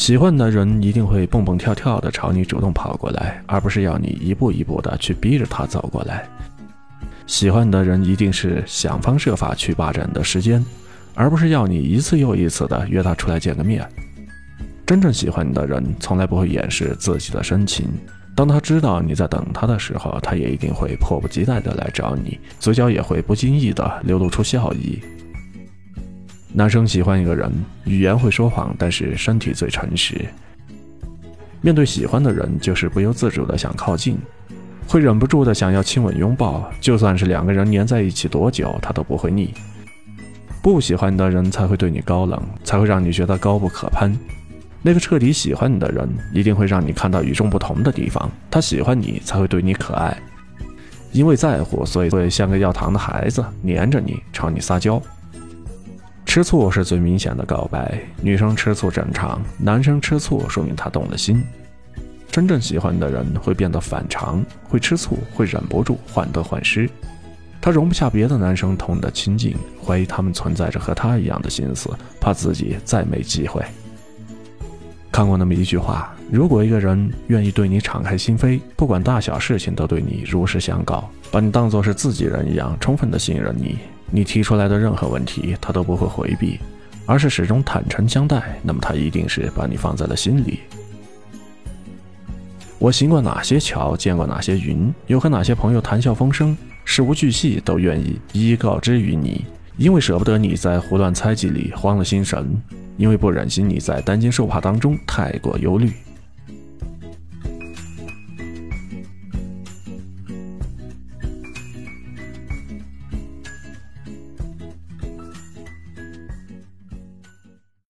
喜欢的人一定会蹦蹦跳跳的朝你主动跑过来，而不是要你一步一步的去逼着他走过来。喜欢的人一定是想方设法去霸占你的时间，而不是要你一次又一次的约他出来见个面。真正喜欢你的人，从来不会掩饰自己的深情。当他知道你在等他的时候，他也一定会迫不及待的来找你，嘴角也会不经意的流露出笑意。男生喜欢一个人，语言会说谎，但是身体最诚实。面对喜欢的人，就是不由自主的想靠近，会忍不住的想要亲吻拥抱。就算是两个人黏在一起多久，他都不会腻。不喜欢的人才会对你高冷，才会让你觉得高不可攀。那个彻底喜欢你的人，一定会让你看到与众不同的地方。他喜欢你，才会对你可爱，因为在乎，所以会像个要糖的孩子，黏着你，朝你撒娇。吃醋是最明显的告白，女生吃醋正常，男生吃醋说明他动了心。真正喜欢的人会变得反常，会吃醋，会忍不住患得患失。他容不下别的男生同你的亲近，怀疑他们存在着和他一样的心思，怕自己再没机会。看过那么一句话：如果一个人愿意对你敞开心扉，不管大小事情都对你如实相告，把你当作是自己人一样，充分的信任你。你提出来的任何问题，他都不会回避，而是始终坦诚相待。那么他一定是把你放在了心里。我行过哪些桥，见过哪些云，又和哪些朋友谈笑风生，事无巨细都愿意一一告知于你。因为舍不得你在胡乱猜忌里慌了心神，因为不忍心你在担惊受怕当中太过忧虑。